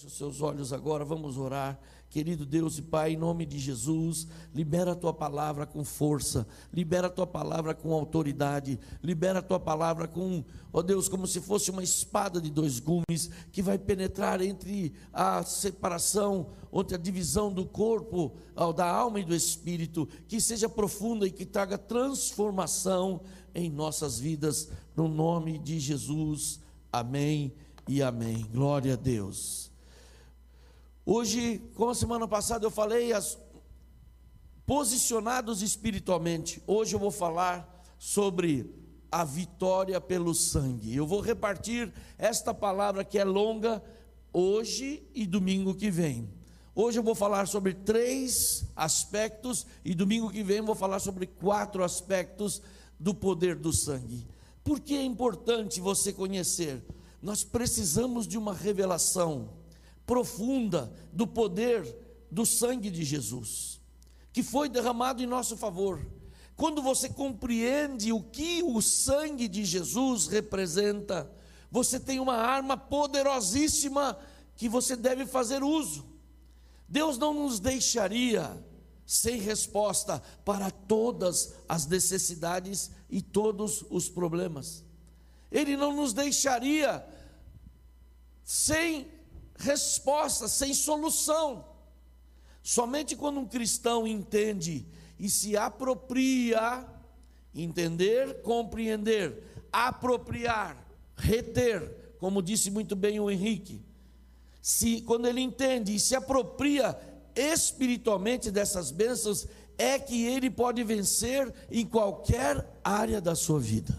Feche os seus olhos agora, vamos orar. Querido Deus e Pai, em nome de Jesus, libera a tua palavra com força, libera a tua palavra com autoridade, libera a tua palavra com, ó Deus, como se fosse uma espada de dois gumes que vai penetrar entre a separação, entre a divisão do corpo, da alma e do espírito, que seja profunda e que traga transformação em nossas vidas, no nome de Jesus. Amém e amém. Glória a Deus. Hoje, como a semana passada eu falei, as, posicionados espiritualmente, hoje eu vou falar sobre a vitória pelo sangue. Eu vou repartir esta palavra que é longa hoje e domingo que vem. Hoje eu vou falar sobre três aspectos e domingo que vem eu vou falar sobre quatro aspectos do poder do sangue. Por que é importante você conhecer? Nós precisamos de uma revelação profunda do poder do sangue de Jesus, que foi derramado em nosso favor. Quando você compreende o que o sangue de Jesus representa, você tem uma arma poderosíssima que você deve fazer uso. Deus não nos deixaria sem resposta para todas as necessidades e todos os problemas. Ele não nos deixaria sem resposta, sem solução. Somente quando um cristão entende e se apropria, entender, compreender, apropriar, reter, como disse muito bem o Henrique, se quando ele entende e se apropria espiritualmente dessas bênçãos, é que ele pode vencer em qualquer área da sua vida.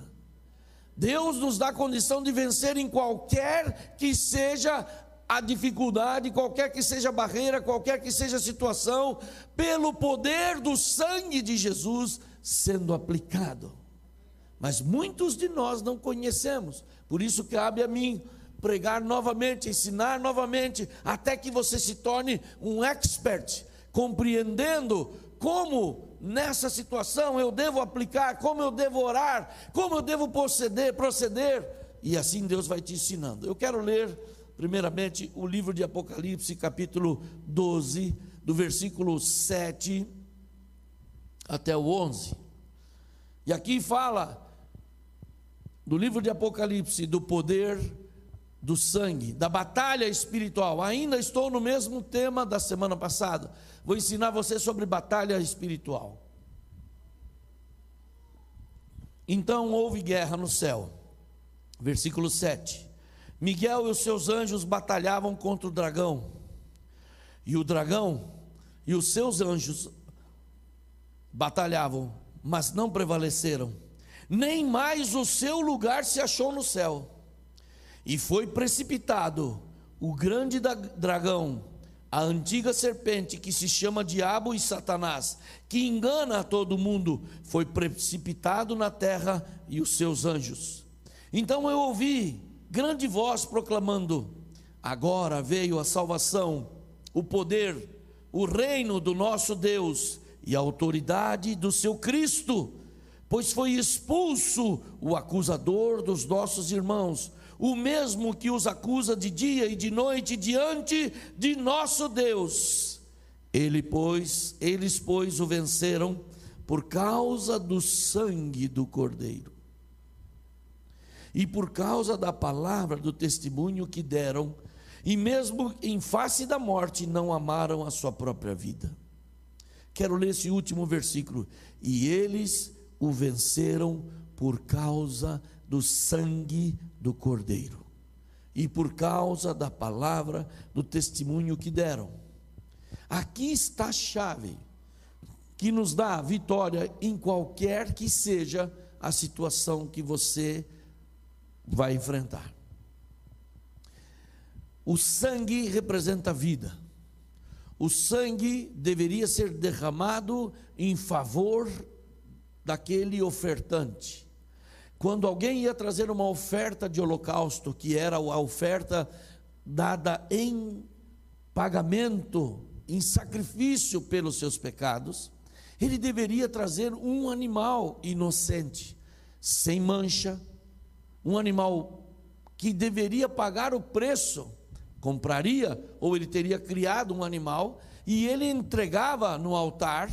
Deus nos dá condição de vencer em qualquer que seja a dificuldade, qualquer que seja a barreira, qualquer que seja a situação, pelo poder do sangue de Jesus sendo aplicado. Mas muitos de nós não conhecemos, por isso cabe a mim pregar novamente, ensinar novamente, até que você se torne um expert, compreendendo como nessa situação eu devo aplicar, como eu devo orar, como eu devo proceder, proceder, e assim Deus vai te ensinando. Eu quero ler Primeiramente, o livro de Apocalipse, capítulo 12, do versículo 7 até o 11. E aqui fala do livro de Apocalipse do poder do sangue, da batalha espiritual. Ainda estou no mesmo tema da semana passada. Vou ensinar você sobre batalha espiritual. Então houve guerra no céu. Versículo 7. Miguel e os seus anjos batalhavam contra o dragão. E o dragão e os seus anjos batalhavam, mas não prevaleceram. Nem mais o seu lugar se achou no céu. E foi precipitado o grande dragão, a antiga serpente que se chama Diabo e Satanás, que engana todo mundo, foi precipitado na terra e os seus anjos. Então eu ouvi grande voz proclamando: Agora veio a salvação, o poder, o reino do nosso Deus e a autoridade do seu Cristo, pois foi expulso o acusador dos nossos irmãos, o mesmo que os acusa de dia e de noite diante de nosso Deus. Ele, pois, eles, pois, o venceram por causa do sangue do Cordeiro e por causa da palavra do testemunho que deram, e mesmo em face da morte, não amaram a sua própria vida. Quero ler esse último versículo. E eles o venceram por causa do sangue do Cordeiro e por causa da palavra do testemunho que deram. Aqui está a chave que nos dá vitória em qualquer que seja a situação que você vai enfrentar. O sangue representa a vida. O sangue deveria ser derramado em favor daquele ofertante. Quando alguém ia trazer uma oferta de holocausto, que era a oferta dada em pagamento, em sacrifício pelos seus pecados, ele deveria trazer um animal inocente, sem mancha, um animal que deveria pagar o preço compraria ou ele teria criado um animal e ele entregava no altar.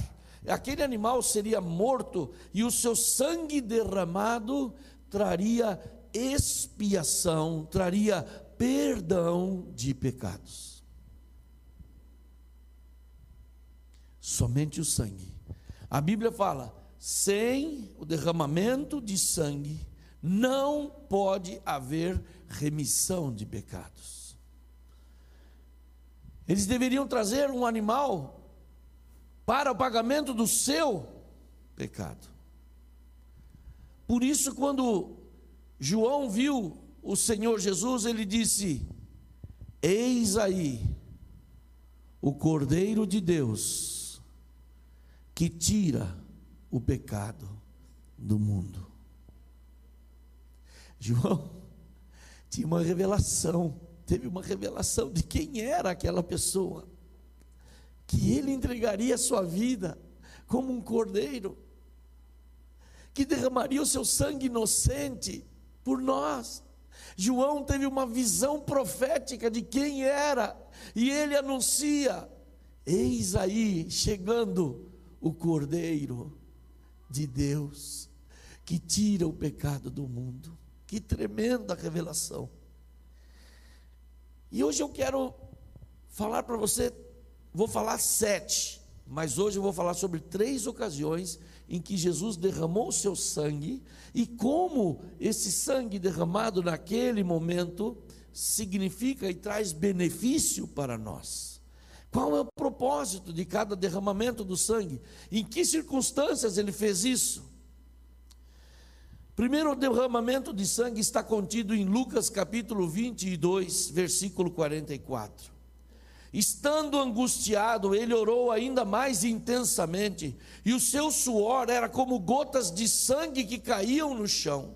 Aquele animal seria morto e o seu sangue derramado traria expiação, traria perdão de pecados. Somente o sangue. A Bíblia fala: sem o derramamento de sangue, não pode haver remissão de pecados. Eles deveriam trazer um animal para o pagamento do seu pecado. Por isso, quando João viu o Senhor Jesus, ele disse: Eis aí o Cordeiro de Deus que tira o pecado do mundo. João tinha uma revelação, teve uma revelação de quem era aquela pessoa, que ele entregaria a sua vida como um cordeiro, que derramaria o seu sangue inocente por nós. João teve uma visão profética de quem era, e ele anuncia: Eis aí chegando o Cordeiro de Deus, que tira o pecado do mundo. Que tremenda revelação. E hoje eu quero falar para você, vou falar sete, mas hoje eu vou falar sobre três ocasiões em que Jesus derramou o seu sangue e como esse sangue derramado naquele momento significa e traz benefício para nós. Qual é o propósito de cada derramamento do sangue? Em que circunstâncias ele fez isso? Primeiro derramamento de sangue está contido em Lucas capítulo 22, versículo 44. Estando angustiado, ele orou ainda mais intensamente, e o seu suor era como gotas de sangue que caíam no chão.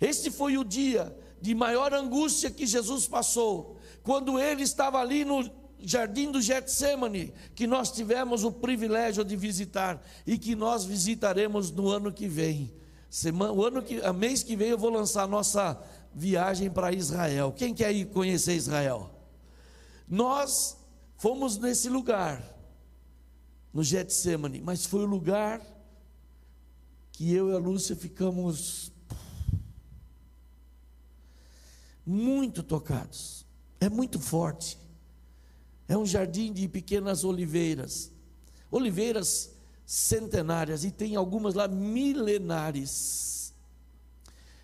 Este foi o dia de maior angústia que Jesus passou, quando ele estava ali no jardim do Getsemane, que nós tivemos o privilégio de visitar e que nós visitaremos no ano que vem. Semana, o ano que, a mês que vem eu vou lançar a nossa viagem para Israel. Quem quer ir conhecer Israel? Nós fomos nesse lugar, no Getsemane, mas foi o lugar que eu e a Lúcia ficamos muito tocados. É muito forte. É um jardim de pequenas oliveiras. Oliveiras centenárias e tem algumas lá milenares.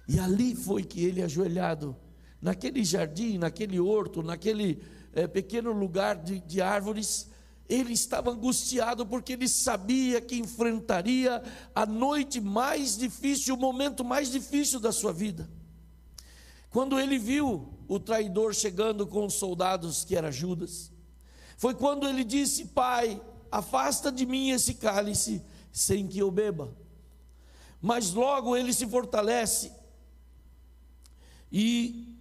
E ali foi que ele ajoelhado, naquele jardim, naquele horto, naquele é, pequeno lugar de, de árvores, ele estava angustiado porque ele sabia que enfrentaria a noite mais difícil, o momento mais difícil da sua vida. Quando ele viu o traidor chegando com os soldados, que era Judas, foi quando ele disse: Pai, afasta de mim esse cálice sem que eu beba. Mas logo ele se fortalece e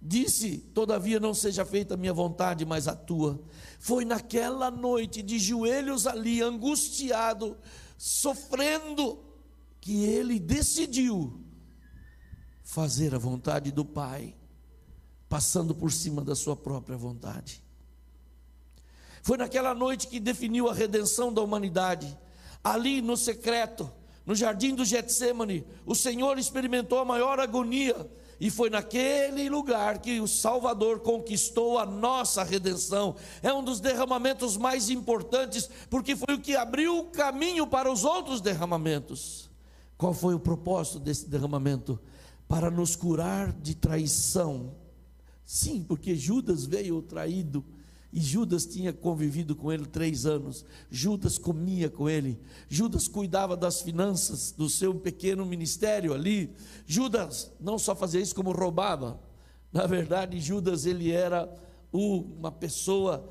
disse: Todavia não seja feita a minha vontade, mas a tua. Foi naquela noite, de joelhos ali, angustiado, sofrendo, que ele decidiu fazer a vontade do Pai, passando por cima da sua própria vontade. Foi naquela noite que definiu a redenção da humanidade. Ali no secreto, no jardim do Getsemane, o Senhor experimentou a maior agonia. E foi naquele lugar que o Salvador conquistou a nossa redenção. É um dos derramamentos mais importantes, porque foi o que abriu o caminho para os outros derramamentos. Qual foi o propósito desse derramamento? Para nos curar de traição. Sim, porque Judas veio traído e Judas tinha convivido com ele três anos. Judas comia com ele. Judas cuidava das finanças do seu pequeno ministério ali. Judas não só fazia isso, como roubava. Na verdade, Judas ele era uma pessoa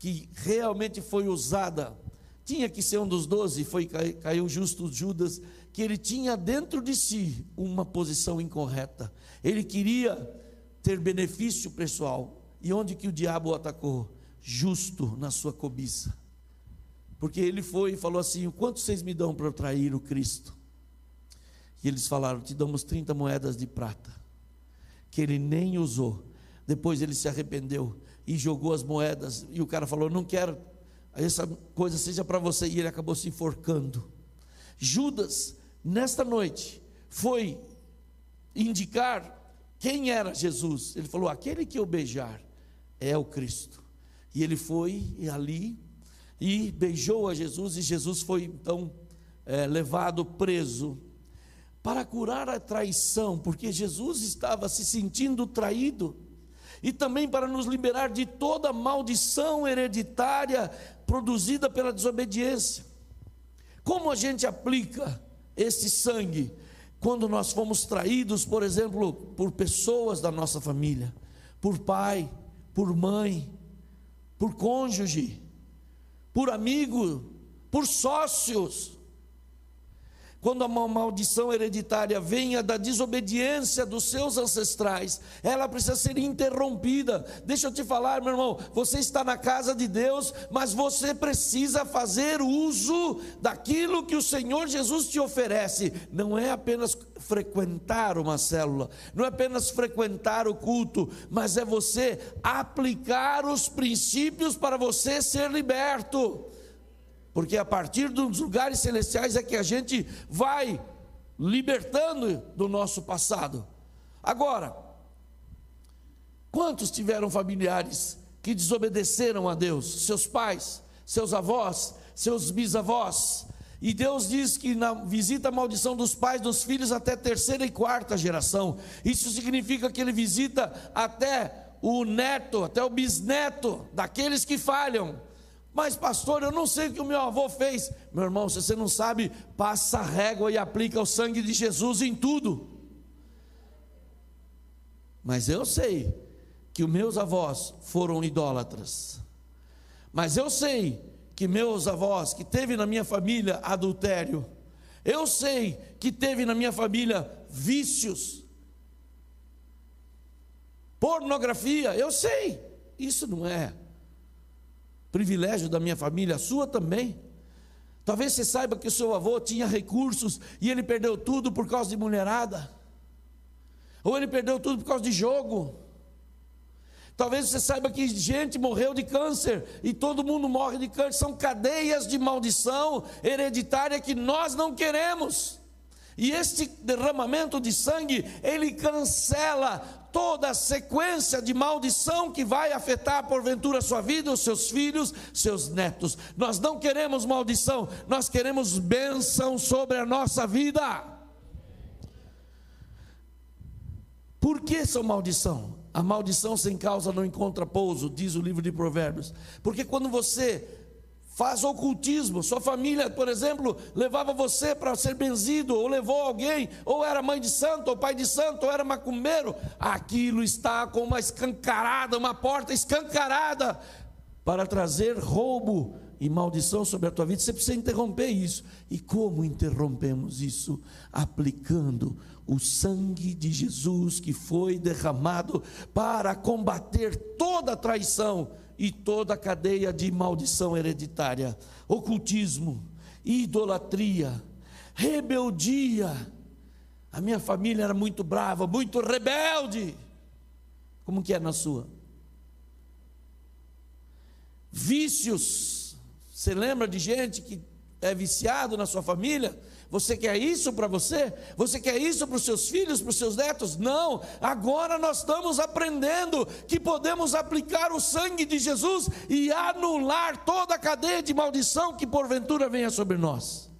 que realmente foi usada. Tinha que ser um dos doze, foi caiu justo Judas, que ele tinha dentro de si uma posição incorreta. Ele queria ter benefício pessoal, e onde que o diabo o atacou? Justo na sua cobiça. Porque ele foi e falou assim: Quanto vocês me dão para trair o Cristo? E eles falaram: Te damos 30 moedas de prata. Que ele nem usou. Depois ele se arrependeu e jogou as moedas. E o cara falou: Não quero, essa coisa seja para você. E ele acabou se enforcando. Judas, nesta noite, foi indicar quem era Jesus. Ele falou: Aquele que eu beijar é o Cristo. E ele foi ali e beijou a Jesus, e Jesus foi então é, levado preso para curar a traição, porque Jesus estava se sentindo traído, e também para nos liberar de toda maldição hereditária produzida pela desobediência. Como a gente aplica esse sangue quando nós fomos traídos, por exemplo, por pessoas da nossa família, por pai, por mãe, por cônjuge, por amigo, por sócios? Quando a maldição hereditária venha da desobediência dos seus ancestrais, ela precisa ser interrompida. Deixa eu te falar, meu irmão, você está na casa de Deus, mas você precisa fazer uso daquilo que o Senhor Jesus te oferece. Não é apenas frequentar uma célula, não é apenas frequentar o culto, mas é você aplicar os princípios para você ser liberto porque a partir dos lugares celestiais é que a gente vai libertando do nosso passado. Agora, quantos tiveram familiares que desobedeceram a Deus? Seus pais, seus avós, seus bisavós. E Deus diz que na visita a maldição dos pais dos filhos até terceira e quarta geração. Isso significa que ele visita até o neto, até o bisneto daqueles que falham. Mas, pastor, eu não sei o que o meu avô fez. Meu irmão, se você não sabe, passa a régua e aplica o sangue de Jesus em tudo. Mas eu sei que os meus avós foram idólatras. Mas eu sei que meus avós, que teve na minha família adultério, eu sei que teve na minha família vícios, pornografia, eu sei. Isso não é privilégio da minha família, a sua também. Talvez você saiba que o seu avô tinha recursos e ele perdeu tudo por causa de mulherada. Ou ele perdeu tudo por causa de jogo. Talvez você saiba que gente morreu de câncer e todo mundo morre de câncer. São cadeias de maldição hereditária que nós não queremos. E este derramamento de sangue, ele cancela toda a sequência de maldição que vai afetar porventura a sua vida, os seus filhos, seus netos. Nós não queremos maldição, nós queremos bênção sobre a nossa vida. Por que são maldição? A maldição sem causa não encontra pouso, diz o livro de Provérbios. Porque quando você faz ocultismo. Sua família, por exemplo, levava você para ser benzido, ou levou alguém, ou era mãe de santo, ou pai de santo, ou era macumbeiro. Aquilo está com uma escancarada, uma porta escancarada para trazer roubo e maldição sobre a tua vida. Você precisa interromper isso. E como interrompemos isso? Aplicando o sangue de Jesus que foi derramado para combater toda traição e toda a cadeia de maldição hereditária, ocultismo, idolatria, rebeldia. A minha família era muito brava, muito rebelde. Como que é na sua? Vícios. Você lembra de gente que é viciado na sua família? Você quer isso para você? Você quer isso para os seus filhos, para os seus netos? Não. Agora nós estamos aprendendo que podemos aplicar o sangue de Jesus e anular toda a cadeia de maldição que porventura venha sobre nós.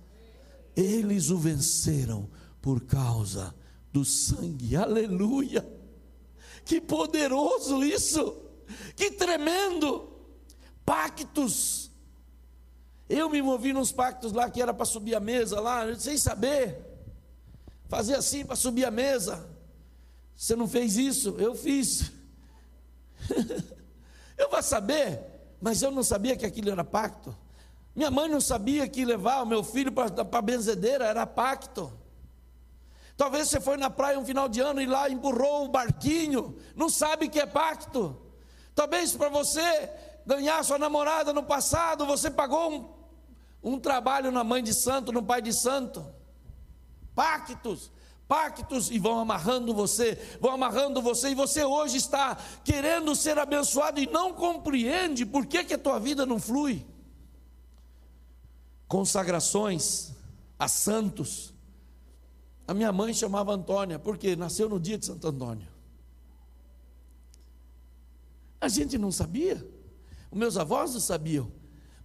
Eles o venceram por causa do sangue. Aleluia! Que poderoso isso! Que tremendo! Pactos eu me movi nos pactos lá que era para subir a mesa lá, sem saber. Fazer assim para subir a mesa. Você não fez isso? Eu fiz. eu vou saber, mas eu não sabia que aquilo era pacto. Minha mãe não sabia que levar o meu filho para a benzedeira era pacto. Talvez você foi na praia um final de ano e lá empurrou o barquinho, não sabe que é pacto. Talvez para você ganhar sua namorada no passado, você pagou um um trabalho na mãe de santo, no pai de santo. Pactos. pactos e vão amarrando você, vão amarrando você, e você hoje está querendo ser abençoado e não compreende por que, que a tua vida não flui. Consagrações a santos. A minha mãe chamava Antônia, porque nasceu no dia de Santo Antônio. A gente não sabia, os meus avós não sabiam.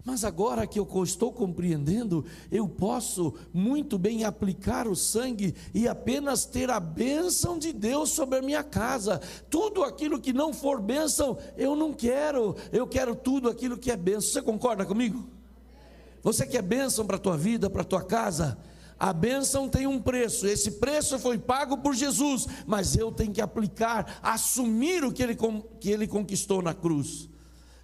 Mas agora que eu estou compreendendo, eu posso muito bem aplicar o sangue e apenas ter a bênção de Deus sobre a minha casa. Tudo aquilo que não for bênção, eu não quero. Eu quero tudo aquilo que é bênção. Você concorda comigo? Você quer bênção para a tua vida, para a tua casa? A bênção tem um preço, esse preço foi pago por Jesus, mas eu tenho que aplicar, assumir o que ele, que ele conquistou na cruz.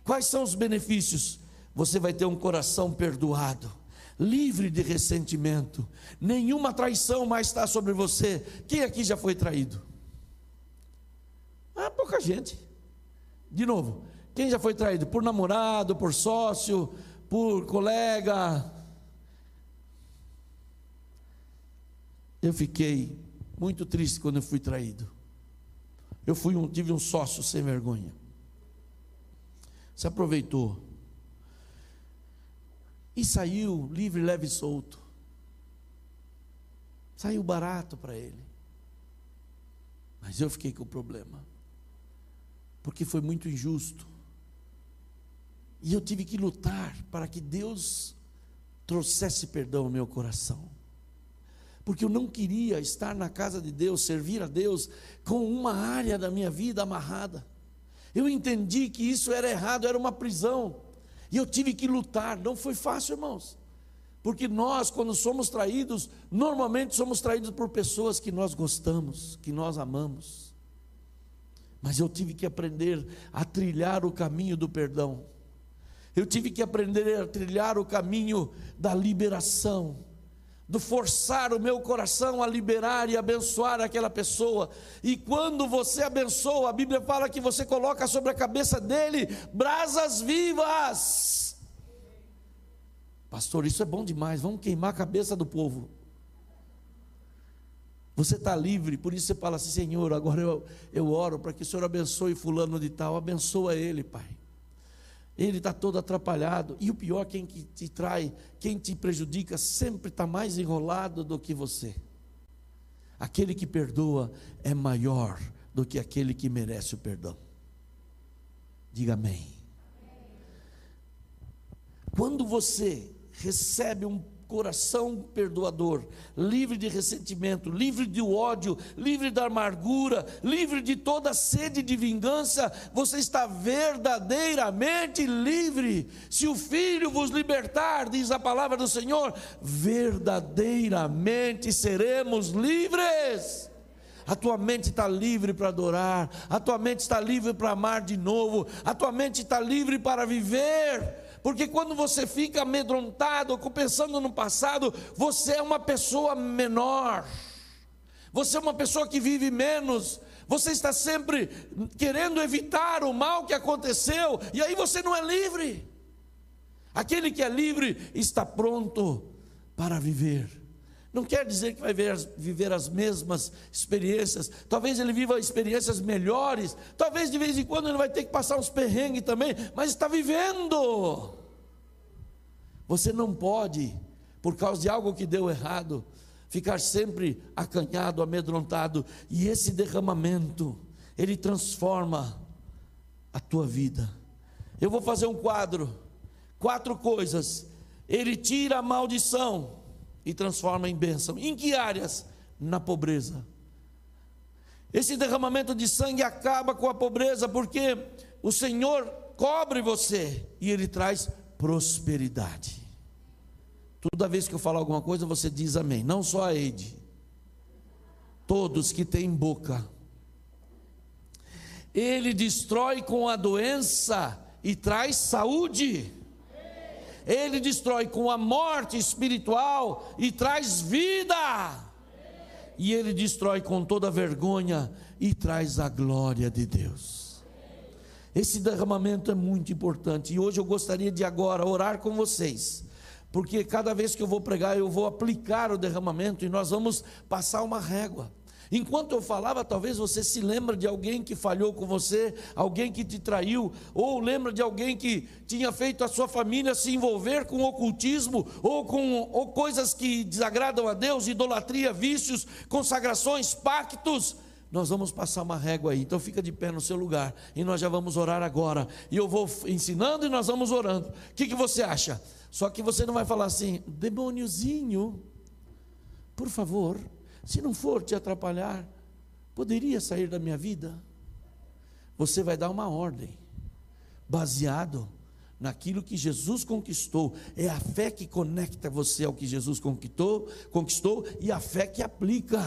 Quais são os benefícios? Você vai ter um coração perdoado, livre de ressentimento, nenhuma traição mais está sobre você. Quem aqui já foi traído? Ah, pouca gente. De novo, quem já foi traído? Por namorado, por sócio, por colega? Eu fiquei muito triste quando eu fui traído. Eu fui um, tive um sócio sem vergonha. Se aproveitou e saiu livre, leve e solto. Saiu barato para ele. Mas eu fiquei com o problema. Porque foi muito injusto. E eu tive que lutar para que Deus trouxesse perdão ao meu coração. Porque eu não queria estar na casa de Deus, servir a Deus, com uma área da minha vida amarrada. Eu entendi que isso era errado, era uma prisão. E eu tive que lutar, não foi fácil, irmãos. Porque nós, quando somos traídos, normalmente somos traídos por pessoas que nós gostamos, que nós amamos. Mas eu tive que aprender a trilhar o caminho do perdão. Eu tive que aprender a trilhar o caminho da liberação do forçar o meu coração a liberar e abençoar aquela pessoa. E quando você abençoa, a Bíblia fala que você coloca sobre a cabeça dele brasas vivas. Pastor, isso é bom demais, vamos queimar a cabeça do povo. Você está livre, por isso você fala assim: Senhor, agora eu, eu oro para que o Senhor abençoe Fulano de Tal, abençoa ele, Pai ele está todo atrapalhado. E o pior, quem te trai, quem te prejudica, sempre está mais enrolado do que você. Aquele que perdoa é maior do que aquele que merece o perdão. Diga amém. Quando você recebe um coração perdoador, livre de ressentimento, livre de ódio, livre da amargura, livre de toda sede de vingança, você está verdadeiramente livre. Se o Filho vos libertar, diz a palavra do Senhor, verdadeiramente seremos livres. A tua mente está livre para adorar, a tua mente está livre para amar de novo, a tua mente está livre para viver porque quando você fica amedrontado, pensando no passado, você é uma pessoa menor. Você é uma pessoa que vive menos. Você está sempre querendo evitar o mal que aconteceu, e aí você não é livre. Aquele que é livre está pronto para viver. Não quer dizer que vai viver as mesmas experiências, talvez ele viva experiências melhores, talvez de vez em quando ele vai ter que passar uns perrengues também, mas está vivendo. Você não pode, por causa de algo que deu errado, ficar sempre acanhado, amedrontado, e esse derramamento, ele transforma a tua vida. Eu vou fazer um quadro, quatro coisas. Ele tira a maldição e transforma em bênção. Em que áreas? Na pobreza. Esse derramamento de sangue acaba com a pobreza, porque o Senhor cobre você e Ele traz prosperidade. Toda vez que eu falar alguma coisa, você diz amém. Não só a Eide. Todos que têm boca. Ele destrói com a doença e traz saúde. Ele destrói com a morte espiritual e traz vida. E ele destrói com toda vergonha e traz a glória de Deus. Esse derramamento é muito importante e hoje eu gostaria de agora orar com vocês porque cada vez que eu vou pregar, eu vou aplicar o derramamento e nós vamos passar uma régua. Enquanto eu falava, talvez você se lembra de alguém que falhou com você, alguém que te traiu, ou lembra de alguém que tinha feito a sua família se envolver com ocultismo, ou com ou coisas que desagradam a Deus, idolatria, vícios, consagrações, pactos. Nós vamos passar uma régua aí, então fica de pé no seu lugar e nós já vamos orar agora. E eu vou ensinando e nós vamos orando. O que, que você acha? Só que você não vai falar assim, demôniozinho, por favor, se não for te atrapalhar, poderia sair da minha vida? Você vai dar uma ordem, baseado naquilo que Jesus conquistou. É a fé que conecta você ao que Jesus conquistou, conquistou e a fé que aplica.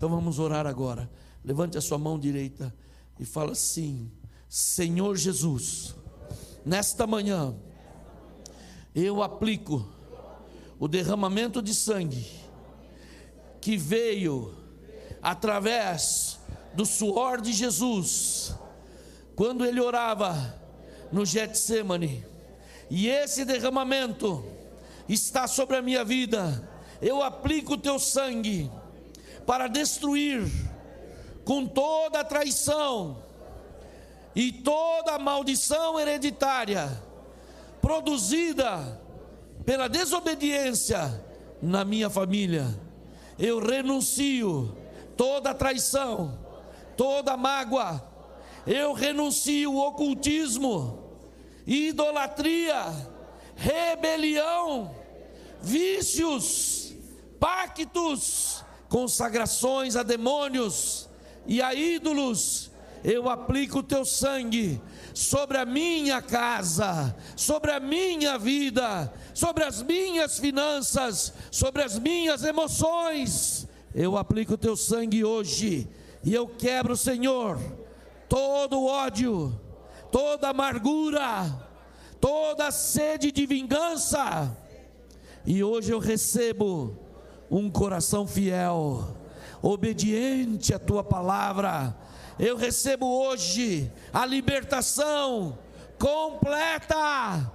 Então vamos orar agora. Levante a sua mão direita e fala assim: Senhor Jesus, nesta manhã eu aplico o derramamento de sangue que veio através do suor de Jesus, quando ele orava no Getsemane, e esse derramamento está sobre a minha vida. Eu aplico o teu sangue para destruir com toda a traição e toda a maldição hereditária produzida pela desobediência na minha família. Eu renuncio toda traição, toda mágoa. Eu renuncio o ocultismo, idolatria, rebelião, vícios, pactos, consagrações a demônios e a ídolos. Eu aplico o teu sangue sobre a minha casa, sobre a minha vida, sobre as minhas finanças, sobre as minhas emoções. Eu aplico o teu sangue hoje e eu quebro, Senhor, todo ódio, toda amargura, toda sede de vingança. E hoje eu recebo um coração fiel, obediente à tua palavra eu recebo hoje a libertação completa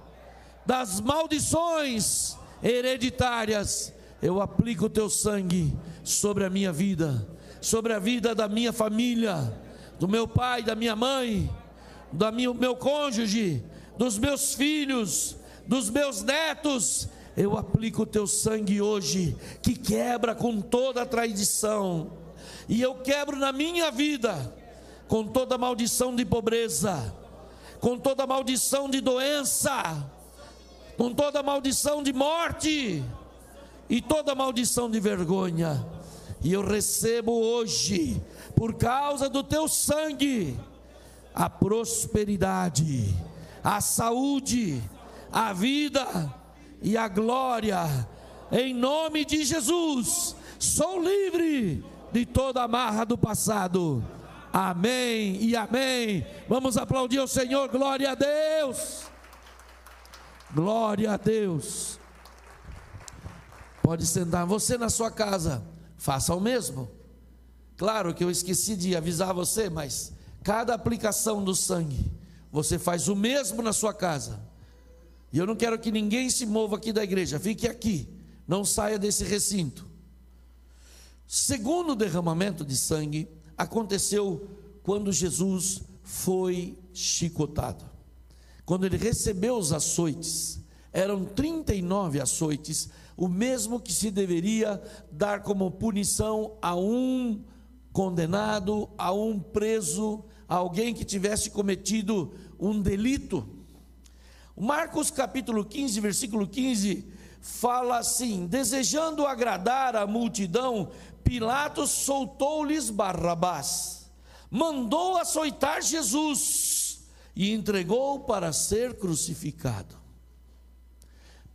das maldições hereditárias. Eu aplico o teu sangue sobre a minha vida, sobre a vida da minha família, do meu pai, da minha mãe, do meu cônjuge, dos meus filhos, dos meus netos. Eu aplico o teu sangue hoje, que quebra com toda a tradição, e eu quebro na minha vida com toda maldição de pobreza, com toda maldição de doença, com toda maldição de morte e toda maldição de vergonha. E eu recebo hoje, por causa do teu sangue, a prosperidade, a saúde, a vida e a glória. Em nome de Jesus, sou livre de toda amarra do passado Amém e amém. Vamos aplaudir o Senhor, glória a Deus. Glória a Deus. Pode sentar. Você na sua casa, faça o mesmo. Claro que eu esqueci de avisar você, mas cada aplicação do sangue, você faz o mesmo na sua casa. E eu não quero que ninguém se mova aqui da igreja, fique aqui, não saia desse recinto. Segundo derramamento de sangue, aconteceu quando Jesus foi chicotado. Quando ele recebeu os açoites, eram 39 açoites, o mesmo que se deveria dar como punição a um condenado, a um preso, a alguém que tivesse cometido um delito. Marcos capítulo 15, versículo 15, fala assim: desejando agradar a multidão, Pilatos soltou-lhes Barrabás, mandou açoitar Jesus e entregou para ser crucificado.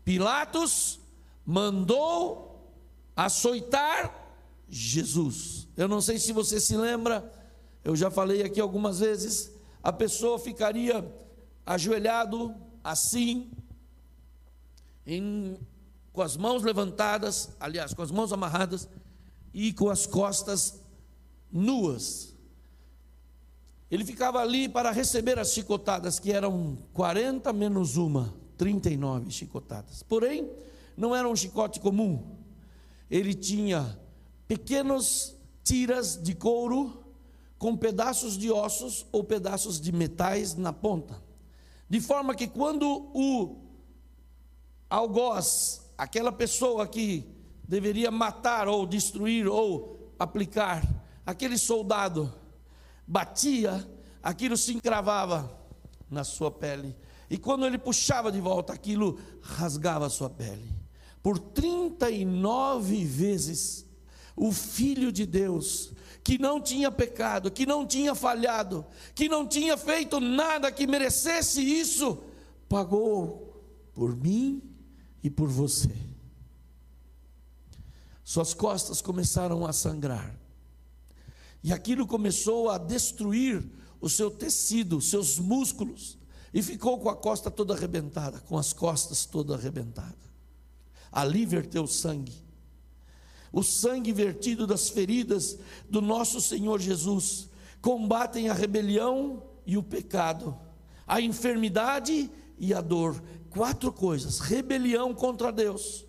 Pilatos mandou açoitar Jesus. Eu não sei se você se lembra, eu já falei aqui algumas vezes, a pessoa ficaria ajoelhado assim, em, com as mãos levantadas, aliás, com as mãos amarradas, e com as costas nuas. Ele ficava ali para receber as chicotadas, que eram 40 menos uma, 39 chicotadas. Porém, não era um chicote comum. Ele tinha pequenos tiras de couro com pedaços de ossos ou pedaços de metais na ponta. De forma que quando o algoz, aquela pessoa que deveria matar ou destruir ou aplicar, aquele soldado batia, aquilo se encravava na sua pele. E quando ele puxava de volta, aquilo rasgava a sua pele. Por 39 vezes, o Filho de Deus, que não tinha pecado, que não tinha falhado, que não tinha feito nada que merecesse isso, pagou por mim e por você. Suas costas começaram a sangrar. E aquilo começou a destruir o seu tecido, seus músculos, e ficou com a costa toda arrebentada, com as costas toda arrebentada. Ali verteu sangue. O sangue vertido das feridas do nosso Senhor Jesus combatem a rebelião e o pecado, a enfermidade e a dor. Quatro coisas: rebelião contra Deus,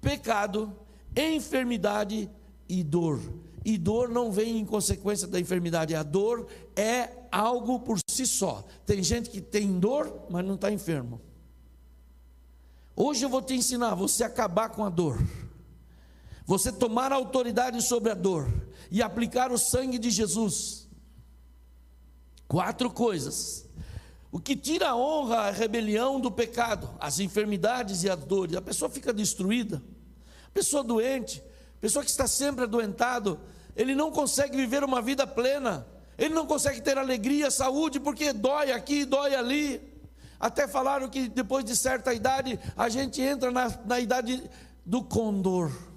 pecado, enfermidade e dor. E dor não vem em consequência da enfermidade, a dor é algo por si só. Tem gente que tem dor, mas não está enfermo. Hoje eu vou te ensinar você acabar com a dor, você tomar autoridade sobre a dor e aplicar o sangue de Jesus. Quatro coisas. O que tira a honra, a rebelião do pecado, as enfermidades e as dores. A pessoa fica destruída, a pessoa doente, pessoa que está sempre adoentado, ele não consegue viver uma vida plena, ele não consegue ter alegria, saúde, porque dói aqui, dói ali. Até falaram que depois de certa idade, a gente entra na, na idade do condor.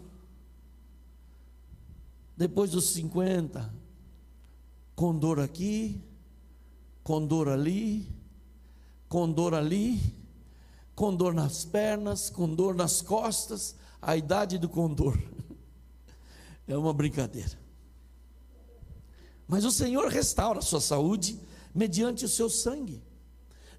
Depois dos 50, condor aqui, condor ali, condor ali, condor nas pernas, condor nas costas, a idade do condor. É uma brincadeira. Mas o Senhor restaura a sua saúde mediante o seu sangue.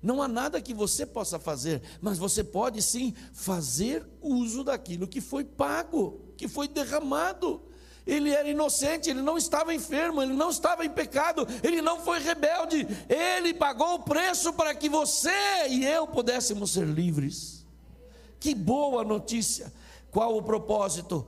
Não há nada que você possa fazer, mas você pode sim fazer uso daquilo que foi pago, que foi derramado. Ele era inocente, ele não estava enfermo, ele não estava em pecado, ele não foi rebelde, ele pagou o preço para que você e eu pudéssemos ser livres. Que boa notícia! Qual o propósito?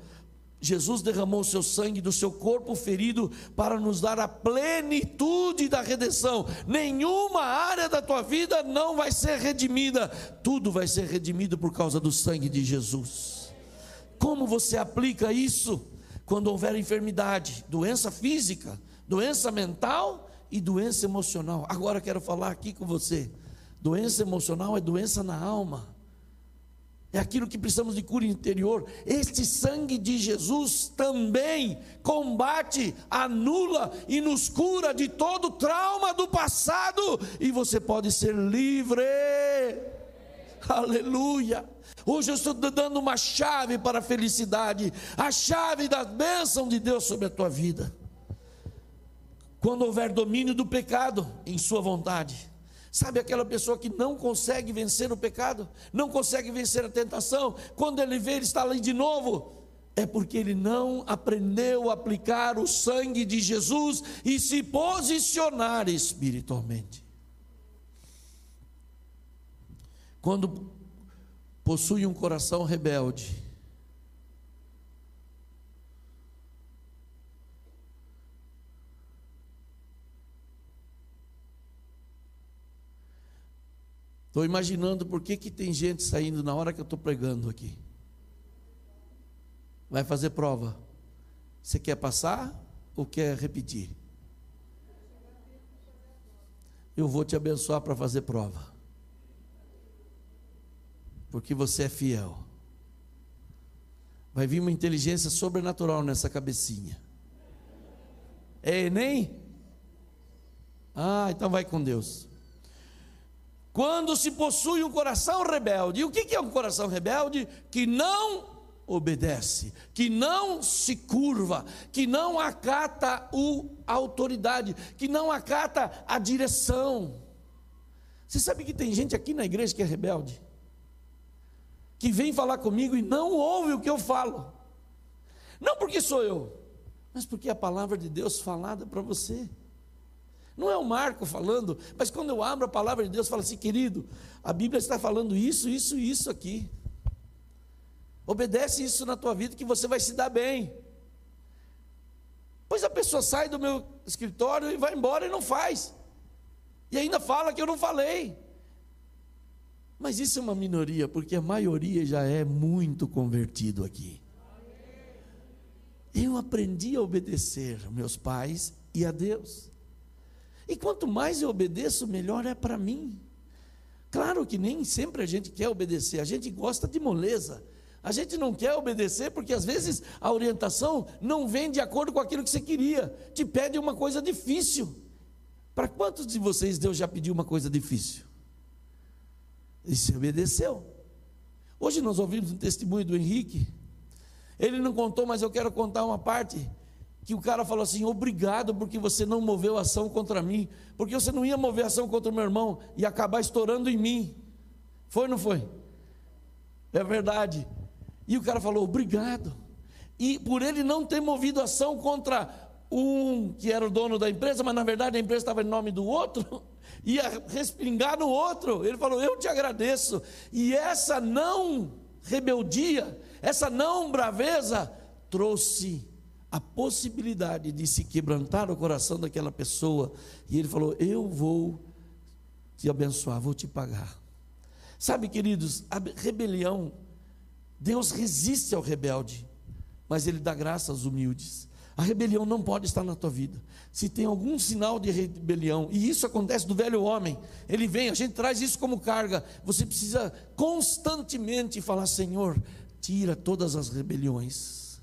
Jesus derramou o seu sangue do seu corpo ferido para nos dar a plenitude da redenção. Nenhuma área da tua vida não vai ser redimida, tudo vai ser redimido por causa do sangue de Jesus. Como você aplica isso? Quando houver enfermidade, doença física, doença mental e doença emocional. Agora quero falar aqui com você. Doença emocional é doença na alma. É aquilo que precisamos de cura interior. Este sangue de Jesus também combate, anula e nos cura de todo trauma do passado, e você pode ser livre. Aleluia. Hoje eu estou dando uma chave para a felicidade, a chave da bênção de Deus sobre a tua vida. Quando houver domínio do pecado em sua vontade, Sabe aquela pessoa que não consegue vencer o pecado, não consegue vencer a tentação, quando ele vê, ele está ali de novo, é porque ele não aprendeu a aplicar o sangue de Jesus e se posicionar espiritualmente. Quando possui um coração rebelde, Estou imaginando por que, que tem gente saindo na hora que eu estou pregando aqui. Vai fazer prova. Você quer passar ou quer repetir? Eu vou te abençoar para fazer prova. Porque você é fiel. Vai vir uma inteligência sobrenatural nessa cabecinha. É Enem? Ah, então vai com Deus. Quando se possui um coração rebelde. E o que é um coração rebelde? Que não obedece, que não se curva, que não acata a autoridade, que não acata a direção. Você sabe que tem gente aqui na igreja que é rebelde? Que vem falar comigo e não ouve o que eu falo. Não porque sou eu, mas porque é a palavra de Deus falada para você. Não é o Marco falando, mas quando eu abro a palavra de Deus, fala assim, querido, a Bíblia está falando isso, isso, isso aqui. Obedece isso na tua vida que você vai se dar bem. Pois a pessoa sai do meu escritório e vai embora e não faz. E ainda fala que eu não falei. Mas isso é uma minoria, porque a maioria já é muito convertido aqui. Eu aprendi a obedecer meus pais e a Deus. E quanto mais eu obedeço, melhor é para mim. Claro que nem sempre a gente quer obedecer, a gente gosta de moleza. A gente não quer obedecer porque às vezes a orientação não vem de acordo com aquilo que você queria, te pede uma coisa difícil. Para quantos de vocês Deus já pediu uma coisa difícil? E se obedeceu. Hoje nós ouvimos um testemunho do Henrique. Ele não contou, mas eu quero contar uma parte que o cara falou assim: "Obrigado porque você não moveu ação contra mim, porque você não ia mover ação contra o meu irmão e acabar estourando em mim". Foi ou não foi? É verdade. E o cara falou: obrigado. E por ele não ter movido ação contra um que era o dono da empresa, mas na verdade a empresa estava em nome do outro, ia respingar no outro. Ele falou: Eu te agradeço. E essa não rebeldia, essa não braveza, trouxe a possibilidade de se quebrantar o coração daquela pessoa. E ele falou: Eu vou te abençoar, vou te pagar. Sabe, queridos, a rebelião Deus resiste ao rebelde, mas Ele dá graça aos humildes. A rebelião não pode estar na tua vida. Se tem algum sinal de rebelião, e isso acontece do velho homem, ele vem, a gente traz isso como carga. Você precisa constantemente falar: Senhor, tira todas as rebeliões,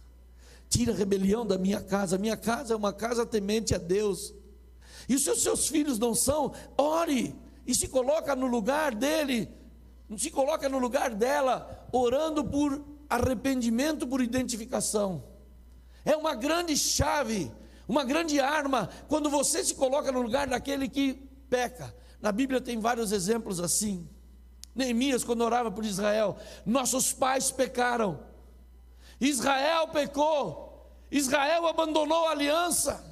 tira a rebelião da minha casa. Minha casa é uma casa temente a Deus. E se os seus filhos não são, ore e se coloca no lugar dele se coloca no lugar dela, orando por arrependimento, por identificação. É uma grande chave, uma grande arma, quando você se coloca no lugar daquele que peca. Na Bíblia tem vários exemplos assim. Neemias, quando orava por Israel, nossos pais pecaram, Israel pecou, Israel abandonou a aliança.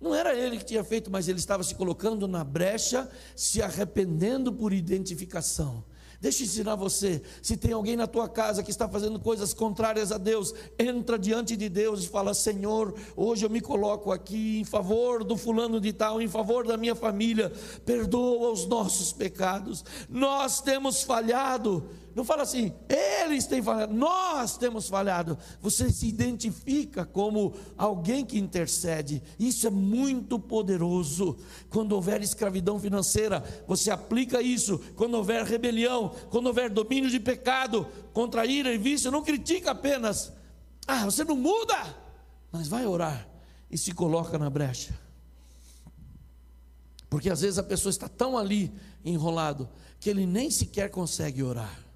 Não era ele que tinha feito, mas ele estava se colocando na brecha, se arrependendo por identificação. Deixa eu ensinar você. Se tem alguém na tua casa que está fazendo coisas contrárias a Deus, entra diante de Deus e fala: Senhor, hoje eu me coloco aqui em favor do fulano de tal, em favor da minha família. Perdoa os nossos pecados. Nós temos falhado. Não fala assim, eles têm falhado, nós temos falhado. Você se identifica como alguém que intercede. Isso é muito poderoso. Quando houver escravidão financeira, você aplica isso. Quando houver rebelião, quando houver domínio de pecado, contra ira e vício, não critica apenas. Ah, você não muda, mas vai orar e se coloca na brecha. Porque às vezes a pessoa está tão ali enrolado que ele nem sequer consegue orar.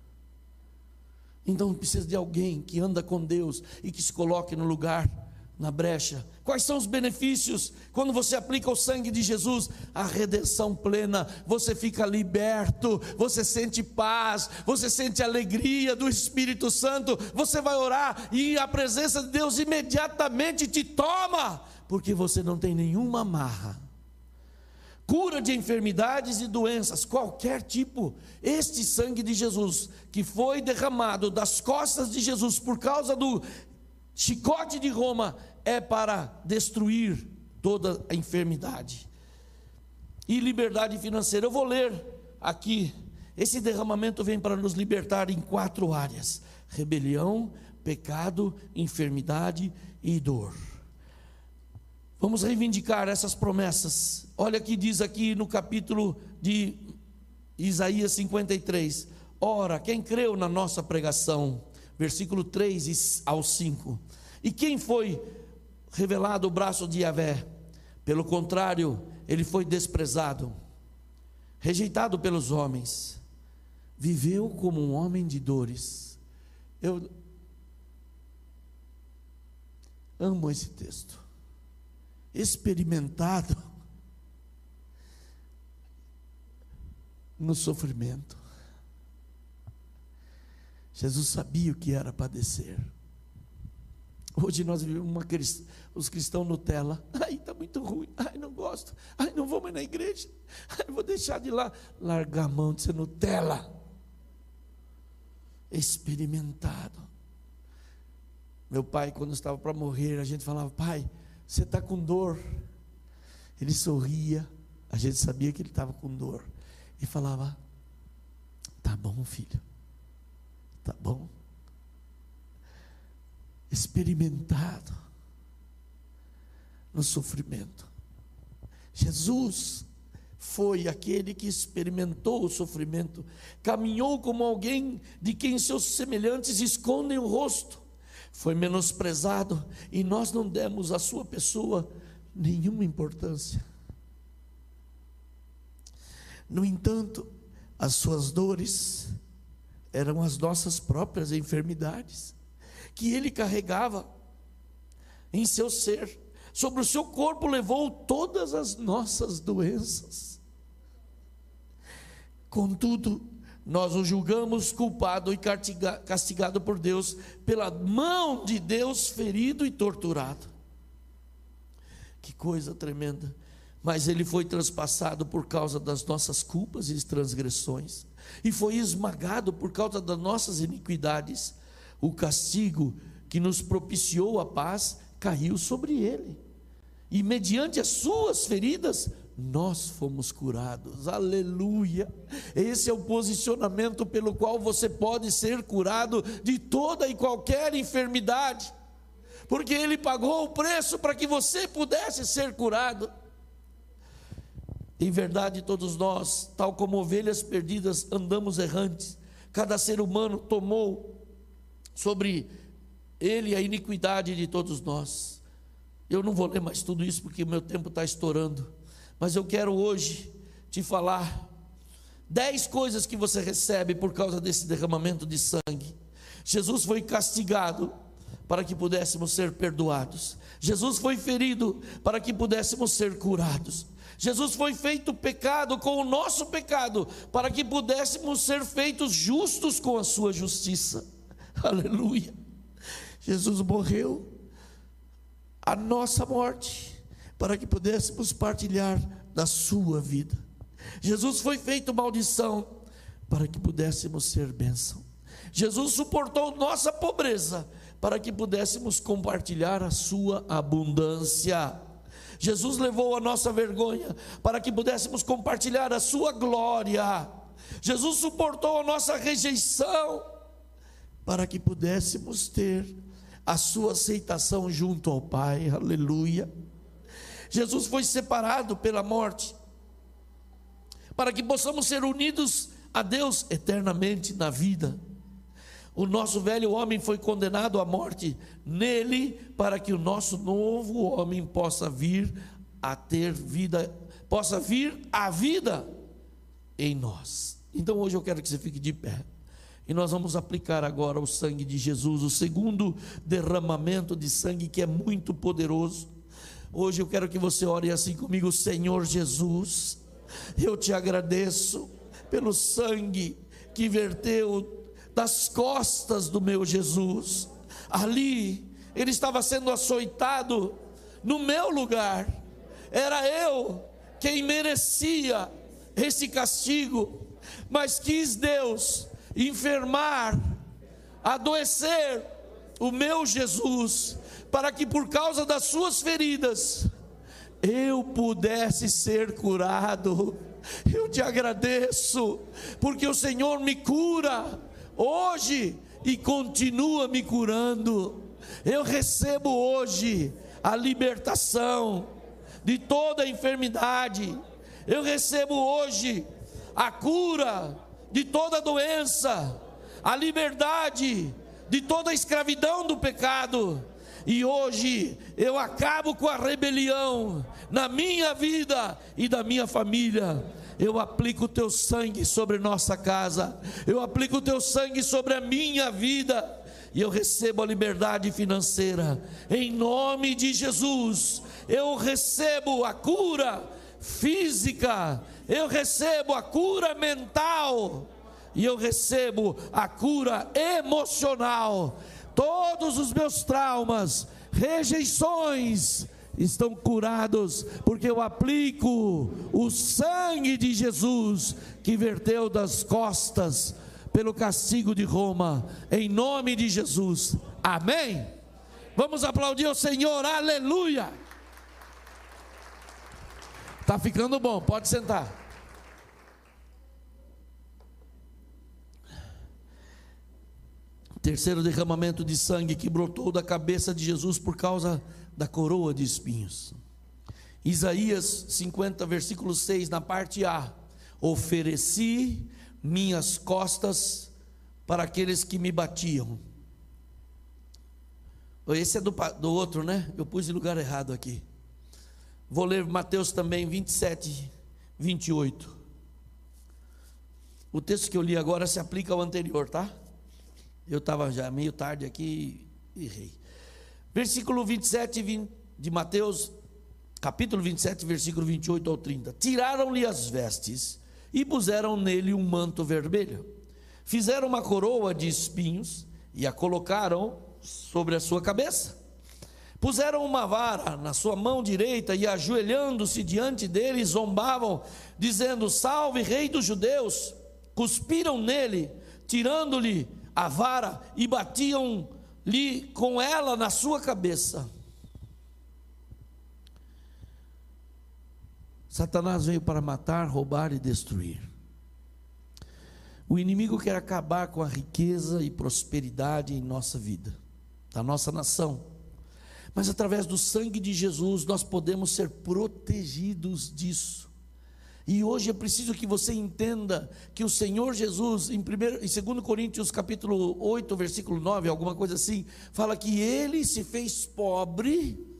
Então precisa de alguém que anda com Deus e que se coloque no lugar, na brecha. Quais são os benefícios quando você aplica o sangue de Jesus? A redenção plena, você fica liberto, você sente paz, você sente alegria do Espírito Santo, você vai orar e a presença de Deus imediatamente te toma, porque você não tem nenhuma amarra cura de enfermidades e doenças, qualquer tipo. Este sangue de Jesus, que foi derramado das costas de Jesus por causa do chicote de Roma, é para destruir toda a enfermidade. E liberdade financeira. Eu vou ler aqui. Esse derramamento vem para nos libertar em quatro áreas: rebelião, pecado, enfermidade e dor. Vamos reivindicar essas promessas. Olha que diz aqui no capítulo de Isaías 53. Ora, quem creu na nossa pregação, versículo 3 ao 5. E quem foi revelado o braço de Yahvé? Pelo contrário, ele foi desprezado, rejeitado pelos homens, viveu como um homem de dores. Eu Amo esse texto. Experimentado no sofrimento. Jesus sabia o que era padecer. Hoje nós vivemos uma, os cristãos Nutella. Ai, está muito ruim. Ai, não gosto. Ai, não vou mais na igreja. Ai, vou deixar de lá. Largar a mão de ser Nutella. Experimentado. Meu pai, quando estava para morrer, a gente falava: Pai, você está com dor. Ele sorria. A gente sabia que ele estava com dor. E falava: Tá bom, filho. Tá bom experimentado no sofrimento. Jesus foi aquele que experimentou o sofrimento, caminhou como alguém de quem seus semelhantes escondem o rosto, foi menosprezado e nós não demos à sua pessoa nenhuma importância. No entanto, as suas dores eram as nossas próprias enfermidades que ele carregava em seu ser. Sobre o seu corpo levou todas as nossas doenças. Contudo, nós o julgamos culpado e castigado por Deus, pela mão de Deus ferido e torturado. Que coisa tremenda. Mas ele foi transpassado por causa das nossas culpas e transgressões, e foi esmagado por causa das nossas iniquidades o castigo que nos propiciou a paz caiu sobre ele. E mediante as suas feridas, nós fomos curados. Aleluia! Esse é o posicionamento pelo qual você pode ser curado de toda e qualquer enfermidade. Porque ele pagou o preço para que você pudesse ser curado. Em verdade, todos nós, tal como ovelhas perdidas, andamos errantes. Cada ser humano tomou sobre ele a iniquidade de todos nós. Eu não vou ler mais tudo isso porque o meu tempo está estourando, mas eu quero hoje te falar dez coisas que você recebe por causa desse derramamento de sangue. Jesus foi castigado para que pudéssemos ser perdoados. Jesus foi ferido para que pudéssemos ser curados. Jesus foi feito pecado com o nosso pecado, para que pudéssemos ser feitos justos com a sua justiça. Aleluia. Jesus morreu a nossa morte para que pudéssemos partilhar da sua vida. Jesus foi feito maldição para que pudéssemos ser bênção. Jesus suportou nossa pobreza para que pudéssemos compartilhar a sua abundância. Jesus levou a nossa vergonha para que pudéssemos compartilhar a sua glória. Jesus suportou a nossa rejeição para que pudéssemos ter a sua aceitação junto ao Pai, aleluia. Jesus foi separado pela morte, para que possamos ser unidos a Deus eternamente na vida. O nosso velho homem foi condenado à morte nele, para que o nosso novo homem possa vir a ter vida, possa vir a vida em nós. Então hoje eu quero que você fique de pé. E nós vamos aplicar agora o sangue de Jesus, o segundo derramamento de sangue que é muito poderoso. Hoje eu quero que você ore assim comigo, Senhor Jesus. Eu te agradeço pelo sangue que verteu das costas do meu Jesus. Ali ele estava sendo açoitado no meu lugar. Era eu quem merecia esse castigo, mas quis Deus enfermar, adoecer o meu Jesus, para que por causa das suas feridas eu pudesse ser curado. Eu te agradeço, porque o Senhor me cura hoje e continua me curando. Eu recebo hoje a libertação de toda enfermidade. Eu recebo hoje a cura de toda doença, a liberdade de toda a escravidão do pecado. E hoje eu acabo com a rebelião na minha vida e da minha família. Eu aplico o teu sangue sobre nossa casa, eu aplico o teu sangue sobre a minha vida, e eu recebo a liberdade financeira. Em nome de Jesus, eu recebo a cura física, eu recebo a cura mental e eu recebo a cura emocional. Todos os meus traumas, rejeições, estão curados, porque eu aplico o sangue de Jesus que verteu das costas pelo castigo de Roma, em nome de Jesus. Amém. Vamos aplaudir o Senhor, aleluia. Tá ficando bom, pode sentar. Terceiro derramamento de sangue que brotou da cabeça de Jesus por causa da coroa de espinhos. Isaías 50, versículo 6, na parte A: Ofereci minhas costas para aqueles que me batiam. Esse é do, do outro, né? Eu pus em lugar errado aqui. Vou ler Mateus também, 27, 28. O texto que eu li agora se aplica ao anterior, tá? Eu estava já meio tarde aqui e errei. Versículo 27 de Mateus, capítulo 27, versículo 28 ao 30. Tiraram-lhe as vestes e puseram nele um manto vermelho. Fizeram uma coroa de espinhos e a colocaram sobre a sua cabeça. Puseram uma vara na sua mão direita e, ajoelhando-se diante dele, zombavam, dizendo: Salve, Rei dos Judeus! Cuspiram nele, tirando-lhe a vara e batiam-lhe com ela na sua cabeça. Satanás veio para matar, roubar e destruir. O inimigo quer acabar com a riqueza e prosperidade em nossa vida, da nossa nação. Mas através do sangue de Jesus nós podemos ser protegidos disso. E hoje é preciso que você entenda que o Senhor Jesus, em, primeiro, em 2 Coríntios capítulo 8, versículo 9, alguma coisa assim, fala que ele se fez pobre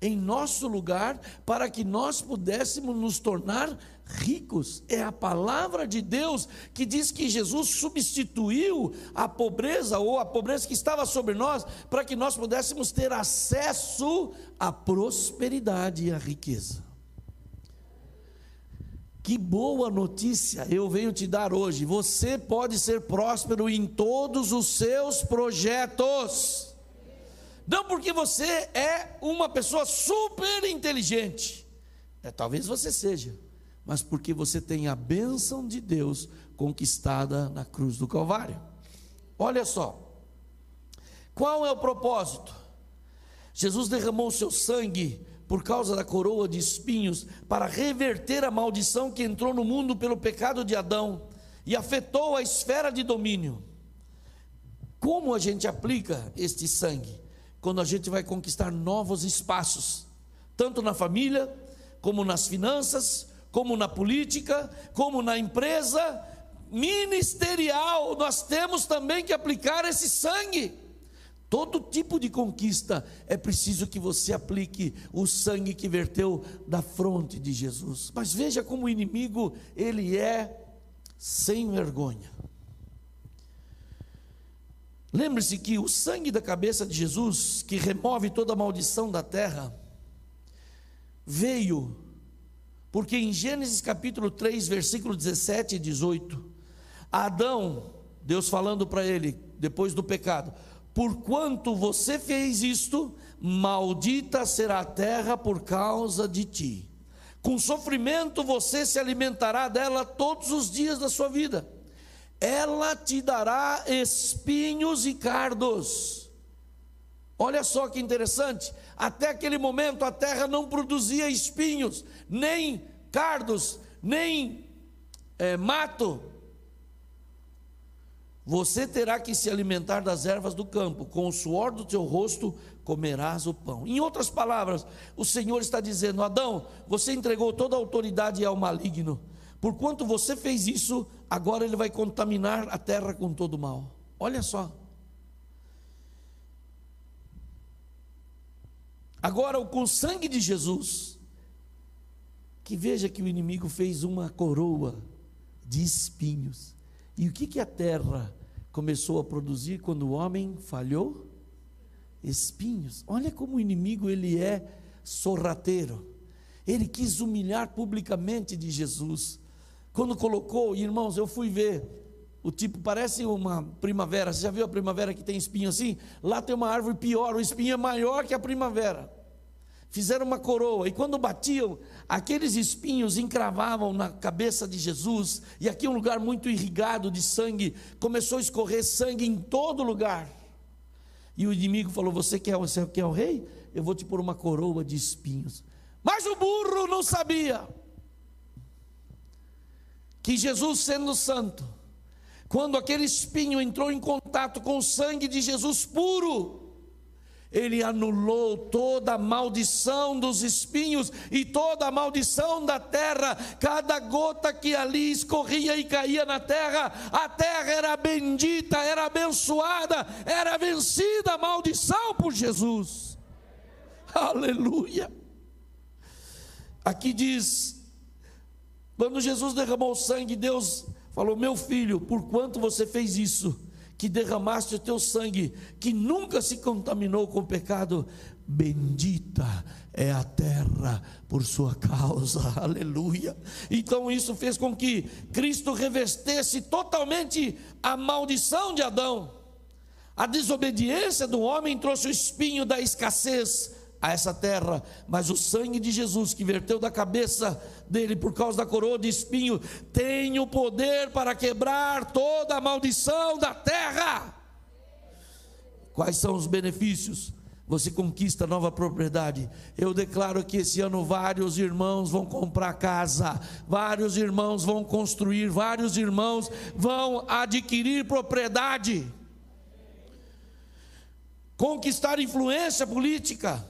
em nosso lugar para que nós pudéssemos nos tornar ricos. É a palavra de Deus que diz que Jesus substituiu a pobreza ou a pobreza que estava sobre nós para que nós pudéssemos ter acesso à prosperidade e à riqueza. Que boa notícia eu venho te dar hoje. Você pode ser próspero em todos os seus projetos. Não porque você é uma pessoa super inteligente. É, talvez você seja, mas porque você tem a bênção de Deus conquistada na cruz do Calvário. Olha só. Qual é o propósito? Jesus derramou seu sangue por causa da coroa de espinhos, para reverter a maldição que entrou no mundo pelo pecado de Adão e afetou a esfera de domínio. Como a gente aplica este sangue? Quando a gente vai conquistar novos espaços, tanto na família, como nas finanças, como na política, como na empresa ministerial, nós temos também que aplicar esse sangue. Todo tipo de conquista é preciso que você aplique o sangue que verteu da fronte de Jesus. Mas veja como o inimigo, ele é sem vergonha. Lembre-se que o sangue da cabeça de Jesus, que remove toda a maldição da terra, veio porque em Gênesis capítulo 3, versículo 17 e 18, Adão, Deus falando para ele, depois do pecado, Porquanto você fez isto, maldita será a terra por causa de ti. Com sofrimento você se alimentará dela todos os dias da sua vida. Ela te dará espinhos e cardos. Olha só que interessante. Até aquele momento a terra não produzia espinhos, nem cardos, nem é, mato, você terá que se alimentar das ervas do campo, com o suor do teu rosto comerás o pão. Em outras palavras, o Senhor está dizendo: Adão, você entregou toda a autoridade ao maligno. Porquanto você fez isso, agora ele vai contaminar a terra com todo o mal. Olha só. Agora, com o sangue de Jesus, que veja que o inimigo fez uma coroa de espinhos e o que, que a terra começou a produzir quando o homem falhou? Espinhos. Olha como o inimigo ele é sorrateiro. Ele quis humilhar publicamente de Jesus. Quando colocou, irmãos, eu fui ver o tipo parece uma primavera. Você já viu a primavera que tem espinho assim? Lá tem uma árvore pior, o espinho é maior que a primavera. Fizeram uma coroa e quando batiam, aqueles espinhos encravavam na cabeça de Jesus. E aqui um lugar muito irrigado de sangue, começou a escorrer sangue em todo lugar. E o inimigo falou: Você quer, você quer o rei? Eu vou te pôr uma coroa de espinhos. Mas o burro não sabia que Jesus, sendo santo, quando aquele espinho entrou em contato com o sangue de Jesus puro, ele anulou toda a maldição dos espinhos e toda a maldição da terra. Cada gota que ali escorria e caía na terra, a terra era bendita, era abençoada, era vencida a maldição por Jesus. Aleluia. Aqui diz: quando Jesus derramou sangue, Deus falou: Meu filho, por quanto você fez isso, que derramaste o teu sangue, que nunca se contaminou com pecado, bendita é a terra por sua causa, aleluia. Então isso fez com que Cristo revestesse totalmente a maldição de Adão. A desobediência do homem trouxe o espinho da escassez, a essa terra, mas o sangue de Jesus que verteu da cabeça dele por causa da coroa de espinho tem o poder para quebrar toda a maldição da terra. Quais são os benefícios? Você conquista nova propriedade. Eu declaro que esse ano vários irmãos vão comprar casa, vários irmãos vão construir, vários irmãos vão adquirir propriedade. Conquistar influência política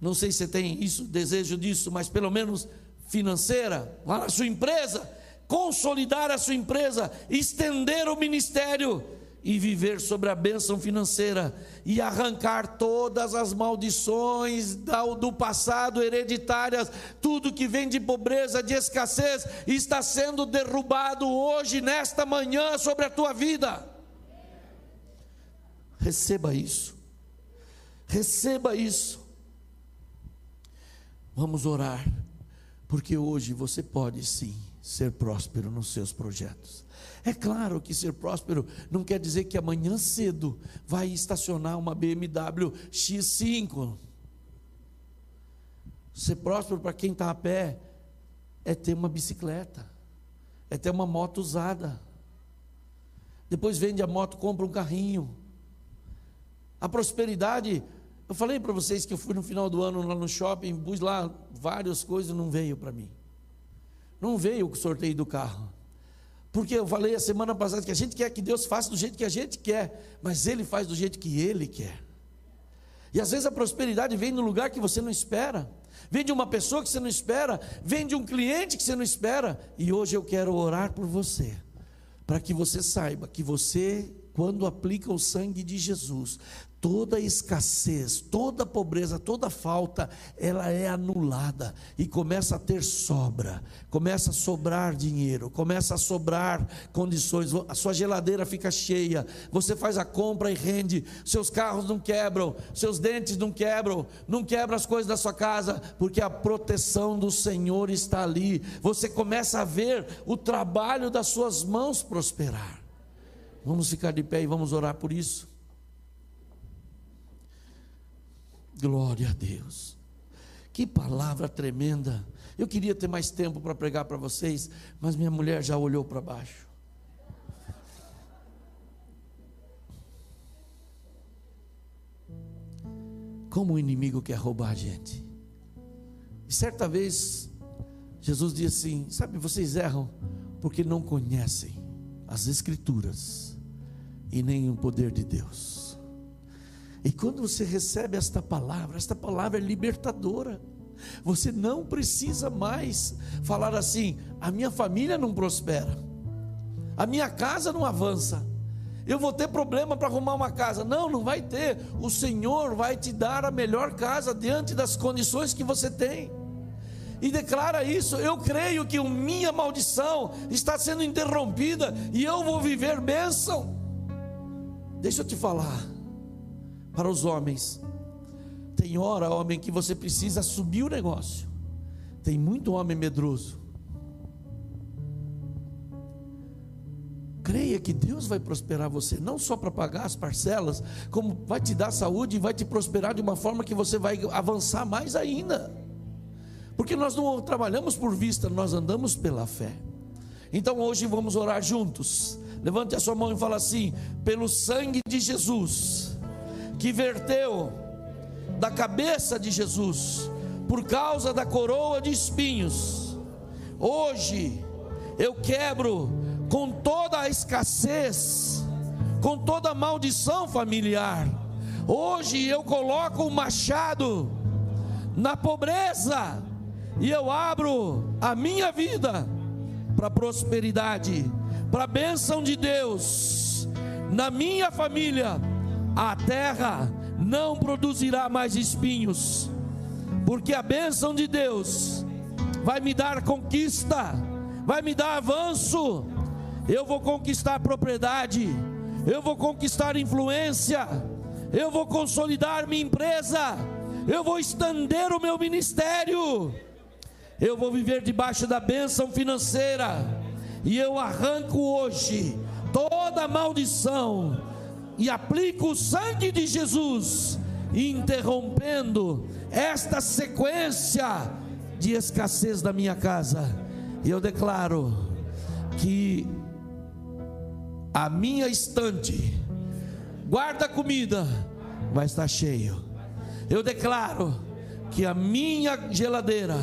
não sei se você tem isso, desejo disso, mas pelo menos financeira, lá na sua empresa, consolidar a sua empresa, estender o ministério e viver sobre a bênção financeira e arrancar todas as maldições do passado hereditárias, tudo que vem de pobreza, de escassez, está sendo derrubado hoje, nesta manhã, sobre a tua vida. Receba isso, receba isso. Vamos orar, porque hoje você pode sim ser próspero nos seus projetos. É claro que ser próspero não quer dizer que amanhã cedo vai estacionar uma BMW X5. Ser próspero para quem está a pé é ter uma bicicleta, é ter uma moto usada. Depois vende a moto, compra um carrinho. A prosperidade eu falei para vocês que eu fui no final do ano lá no shopping, pus lá várias coisas, não veio para mim. Não veio o sorteio do carro. Porque eu falei a semana passada que a gente quer que Deus faça do jeito que a gente quer, mas Ele faz do jeito que Ele quer. E às vezes a prosperidade vem no lugar que você não espera, vem de uma pessoa que você não espera, vem de um cliente que você não espera. E hoje eu quero orar por você, para que você saiba que você quando aplica o sangue de Jesus, toda escassez, toda pobreza, toda falta, ela é anulada e começa a ter sobra, começa a sobrar dinheiro, começa a sobrar condições, a sua geladeira fica cheia, você faz a compra e rende, seus carros não quebram, seus dentes não quebram, não quebra as coisas da sua casa, porque a proteção do Senhor está ali. Você começa a ver o trabalho das suas mãos prosperar. Vamos ficar de pé e vamos orar por isso. Glória a Deus. Que palavra tremenda. Eu queria ter mais tempo para pregar para vocês, mas minha mulher já olhou para baixo. Como o inimigo quer roubar a gente. E certa vez, Jesus disse assim: Sabe, vocês erram porque não conhecem as Escrituras e nem o poder de Deus. E quando você recebe esta palavra, esta palavra é libertadora. Você não precisa mais falar assim: a minha família não prospera, a minha casa não avança, eu vou ter problema para arrumar uma casa. Não, não vai ter. O Senhor vai te dar a melhor casa diante das condições que você tem. E declara isso: eu creio que a minha maldição está sendo interrompida e eu vou viver bênção. Deixa eu te falar para os homens. Tem hora, homem, que você precisa subir o negócio. Tem muito homem medroso. Creia que Deus vai prosperar você, não só para pagar as parcelas, como vai te dar saúde e vai te prosperar de uma forma que você vai avançar mais ainda. Porque nós não trabalhamos por vista, nós andamos pela fé. Então hoje vamos orar juntos. Levante a sua mão e fala assim: pelo sangue de Jesus, que verteu da cabeça de Jesus, por causa da coroa de espinhos, hoje eu quebro com toda a escassez, com toda a maldição familiar. Hoje eu coloco o machado na pobreza e eu abro a minha vida para prosperidade, para a bênção de Deus. Na minha família, a terra não produzirá mais espinhos, porque a bênção de Deus vai me dar conquista, vai me dar avanço. Eu vou conquistar propriedade, eu vou conquistar influência, eu vou consolidar minha empresa, eu vou estender o meu ministério, eu vou viver debaixo da bênção financeira, e eu arranco hoje toda maldição e aplico o sangue de Jesus, interrompendo esta sequência de escassez da minha casa. E eu declaro que a minha estante, guarda comida, vai estar cheio. Eu declaro que a minha geladeira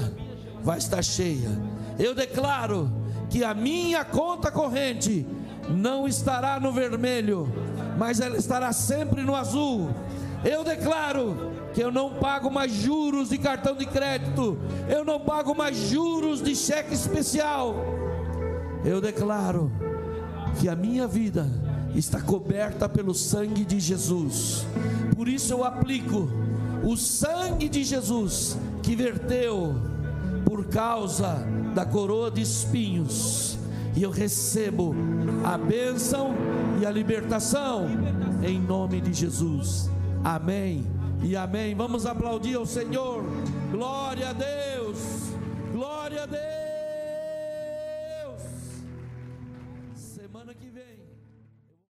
vai estar cheia. Eu declaro que a minha conta corrente não estará no vermelho, mas ela estará sempre no azul. Eu declaro que eu não pago mais juros de cartão de crédito, eu não pago mais juros de cheque especial. Eu declaro que a minha vida está coberta pelo sangue de Jesus. Por isso eu aplico o sangue de Jesus que verteu por causa da coroa de espinhos. E eu recebo a bênção e a libertação em nome de Jesus. Amém e amém. Vamos aplaudir ao Senhor. Glória a Deus. Glória a Deus.